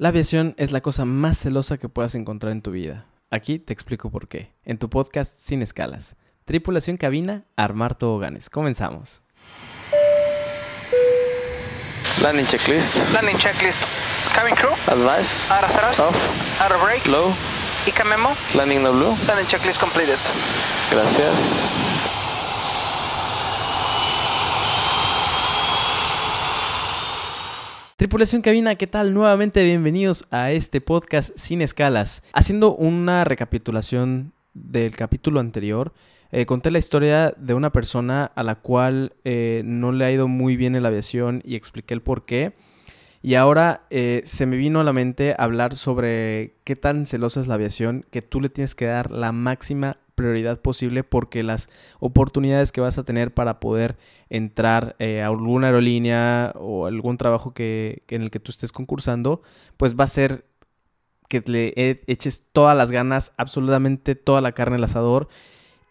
La aviación es la cosa más celosa que puedas encontrar en tu vida. Aquí te explico por qué. En tu podcast Sin Escalas. Tripulación cabina, armar toboganes. Comenzamos. Landing checklist. Landing checklist. Cabin crew. Advice. Out of thrust. Off. Out of brake. Low. ICA memo. Landing no blue. Landing checklist completed. Gracias. Tripulación cabina, ¿qué tal? Nuevamente bienvenidos a este podcast Sin Escalas. Haciendo una recapitulación del capítulo anterior, eh, conté la historia de una persona a la cual eh, no le ha ido muy bien en la aviación y expliqué el por qué. Y ahora eh, se me vino a la mente hablar sobre qué tan celosa es la aviación, que tú le tienes que dar la máxima prioridad posible porque las oportunidades que vas a tener para poder entrar eh, a alguna aerolínea o algún trabajo que, en el que tú estés concursando, pues va a ser que le e- eches todas las ganas, absolutamente toda la carne al asador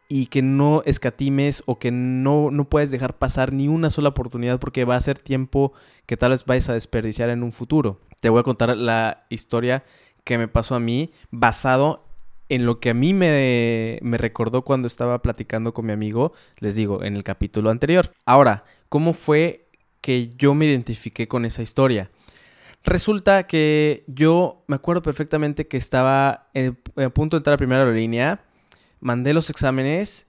y que no escatimes o que no, no puedes dejar pasar ni una sola oportunidad porque va a ser tiempo que tal vez vayas a desperdiciar en un futuro. Te voy a contar la historia que me pasó a mí basado en lo que a mí me, me recordó cuando estaba platicando con mi amigo, les digo, en el capítulo anterior. Ahora, ¿cómo fue que yo me identifiqué con esa historia? Resulta que yo me acuerdo perfectamente que estaba a punto de entrar a primera aerolínea, mandé los exámenes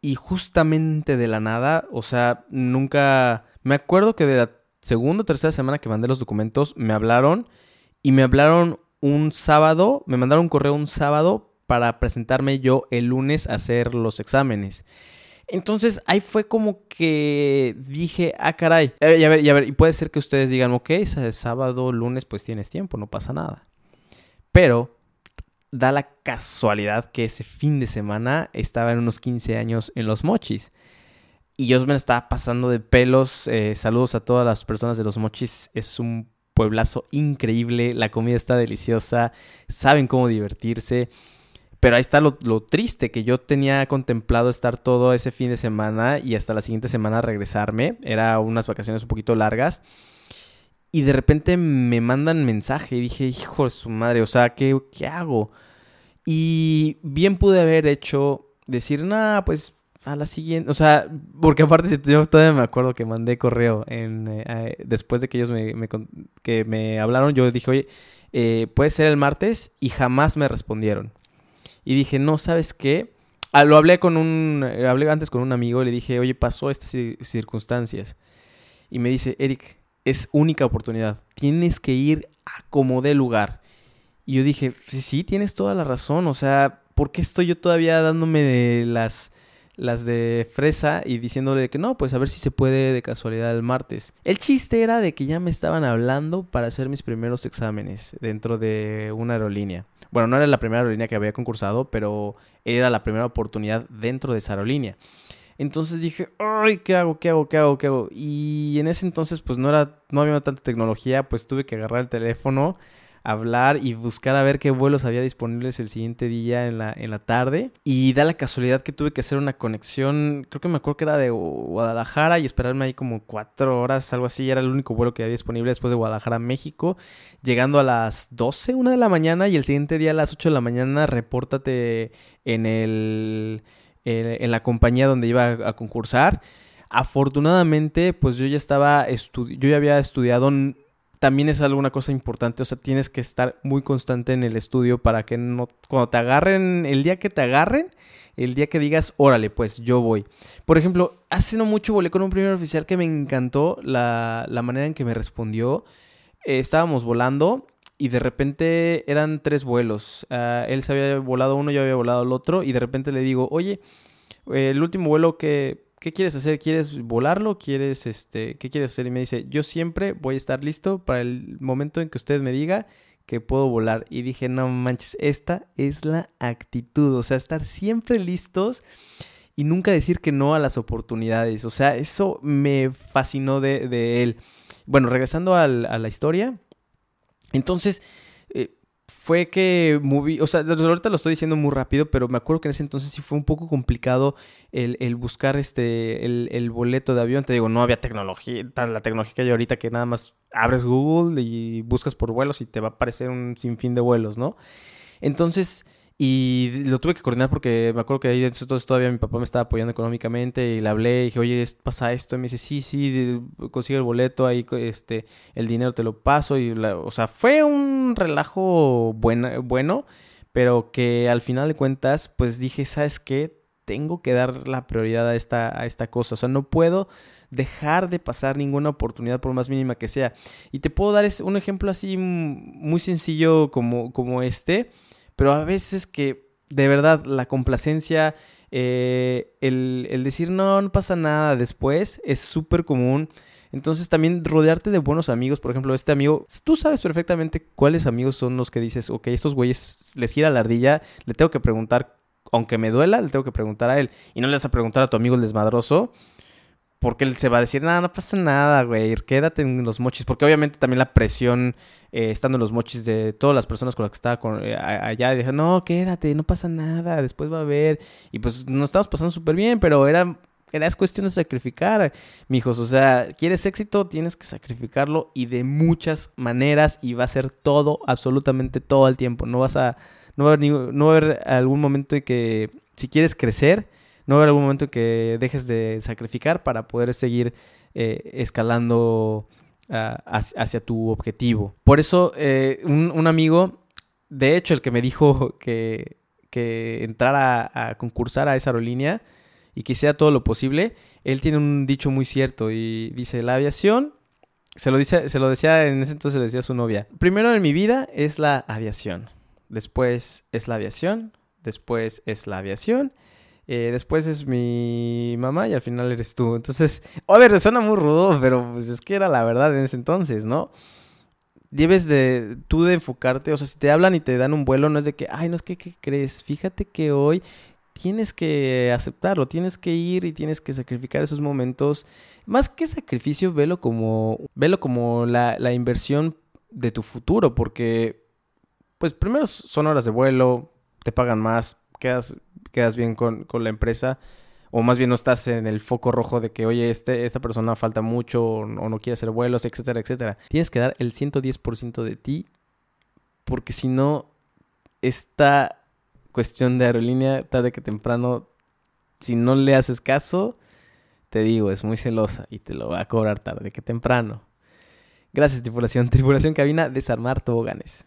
y justamente de la nada, o sea, nunca... Me acuerdo que de la segunda o tercera semana que mandé los documentos, me hablaron y me hablaron un sábado, me mandaron un correo un sábado para presentarme yo el lunes a hacer los exámenes. Entonces ahí fue como que dije, ah, caray. Y a ver, y a ver, y puede ser que ustedes digan, ok, sábado, lunes, pues tienes tiempo, no pasa nada. Pero da la casualidad que ese fin de semana estaba en unos 15 años en Los Mochis. Y yo me estaba pasando de pelos. eh, saludos a todas las personas de Los Mochis. Es un pueblazo increíble. La comida está deliciosa. Saben cómo divertirse. Pero ahí está lo, triste, que yo tenía contemplado estar todo ese fin de semana y hasta la siguiente semana regresarme. Era unas vacaciones un poquito largas. Y de repente me mandan mensaje y dije, hijo de su madre, o sea, ¿qué, qué hago? Y bien pude haber hecho, decir, nada, pues a la siguiente, o sea, porque aparte yo todavía me acuerdo que mandé correo en, eh, después de que ellos me, me que me hablaron, yo dije, oye, eh, puede ser el martes y jamás me respondieron. Y dije, no, ¿sabes qué? Ah, lo hablé con un, eh, hablé antes con un amigo y le dije, oye, pasó estas ci- circunstancias. Y me dice, Eric, es única oportunidad. Tienes que ir a como dé lugar. Y yo dije, sí, sí, tienes toda la razón. O sea, ¿por qué estoy yo todavía dándome las, las de fresa y diciéndole que no, pues a ver si se puede de casualidad el martes? El chiste era de que ya me estaban hablando para hacer mis primeros exámenes dentro de una aerolínea. Bueno, no era la primera aerolínea que había concursado, pero era la primera oportunidad dentro de esa aerolínea. Entonces dije, ay, ¿qué hago? ¿Qué hago? ¿Qué hago? ¿Qué hago? Y en ese entonces, pues no era, no había tanta tecnología, pues tuve que agarrar el teléfono, hablar y buscar a ver qué vuelos había disponibles el siguiente día en la, en la tarde. Y da la casualidad que tuve que hacer una conexión, creo que me acuerdo que era de Guadalajara y esperarme ahí como cuatro horas, algo así. Era el único vuelo que había disponible después de Guadalajara México. Llegando a las 12, una de la mañana y el siguiente día a las 8 de la mañana, repórtate en el en, la compañía donde iba a, concursar. Afortunadamente, pues yo ya estaba, yo ya había estudiado. También es alguna cosa importante, o sea, tienes que estar muy constante en el estudio para que no, cuando te agarren, el día que te agarren, el día que digas, órale, pues yo voy. Por ejemplo, hace no mucho volé con un primer oficial que me encantó la, la manera en que me respondió. Eh, estábamos volando y de repente eran tres vuelos. Ah, él se había volado uno, yo había volado el otro y de repente le digo, oye, el último vuelo que... ¿Qué quieres hacer? ¿Quieres volarlo? ¿Quieres este? ¿Qué quieres hacer? Y me dice, yo siempre voy a estar listo para el momento en que usted me diga que puedo volar. Y dije, no manches, esta es la actitud. O sea, estar siempre listos y nunca decir que no a las oportunidades. O sea, eso me fascinó de, de él. Bueno, regresando al- a la historia. Entonces, fue que moví, o sea, ahorita lo estoy diciendo muy rápido, pero me acuerdo que en ese entonces sí fue un poco complicado el, el buscar este, el, el, boleto de avión. Te digo, no había tecnología, la tecnología que hay ahorita que nada más abres Google y buscas por vuelos y te va a aparecer un sinfín de vuelos, ¿no? Entonces, y lo tuve que coordinar porque me acuerdo que ahí entonces todavía mi papá me estaba apoyando económicamente y le hablé y dije, oye, pasa esto. Y me dice, sí, sí, consigue el boleto, ahí este, el dinero te lo paso. Y o sea, fue un relajo bueno, bueno, pero que al final de cuentas, pues dije, ¿sabes qué? Tengo que dar la prioridad a esta, a esta cosa. O sea, no puedo dejar de pasar ninguna oportunidad por más mínima que sea. Y te puedo dar un ejemplo así muy sencillo como, como este pero a veces que de verdad la complacencia, eh, el, decir no, no pasa nada después es súper común. Entonces también rodearte de buenos amigos, por ejemplo, este amigo, tú sabes perfectamente cuáles amigos son los que dices, ok, estos güeyes les gira la ardilla, le tengo que preguntar, aunque me duela, le tengo que preguntar a él. Y no le vas a preguntar a tu amigo el desmadroso, porque él se va a decir, nada, no pasa nada, güey, quédate en los mochis. Porque obviamente también la presión, eh, estando en los mochis de todas las personas con las que estaba con, eh, allá, dije, no, quédate, no pasa nada, después va a haber. Y pues nos estamos pasando súper bien, pero era, era es cuestión de sacrificar, mijos. O sea, quieres éxito, tienes que sacrificarlo y de muchas maneras y va a ser todo, absolutamente todo el tiempo. No vas a, no va a haber, no va a haber algún momento en que si quieres crecer no haber algún momento que dejes de sacrificar para poder seguir eh, escalando ah, hacia, tu objetivo. Por eso, eh, un, amigo, de hecho, el que me dijo que, que entrara a, concursar a esa aerolínea y que hiciera todo lo posible, él tiene un dicho muy cierto y dice, la aviación se lo, dice, se lo decía, en ese entonces le decía a su novia. Primero en mi vida es la aviación. Después es la aviación. Después es la aviación. Eh, después es mi mamá y al final eres tú. Entonces, a ver, suena muy rudo, pero pues es que era la verdad en ese entonces, ¿no? Debes de tú de enfocarte, o sea, si te hablan y te dan un vuelo, no es de que, ay, no es que, ¿qué crees? Fíjate que hoy tienes que aceptarlo, tienes que ir y tienes que sacrificar esos momentos. Más que sacrificio, velo como, velo como la, la inversión de tu futuro, porque, pues primero son horas de vuelo, te pagan más, quedas quedas bien con, la empresa o más bien no estás en el foco rojo de que, oye, este, esta persona falta mucho o, no quiere hacer vuelos, etcétera, etcétera. Tienes que dar el 110% de ti porque si no, esta cuestión de aerolínea, tarde que temprano, si no le haces caso, te digo, es muy celosa y te lo va a cobrar tarde que temprano. Gracias, tripulación. Tripulación cabina, desarmar toboganes.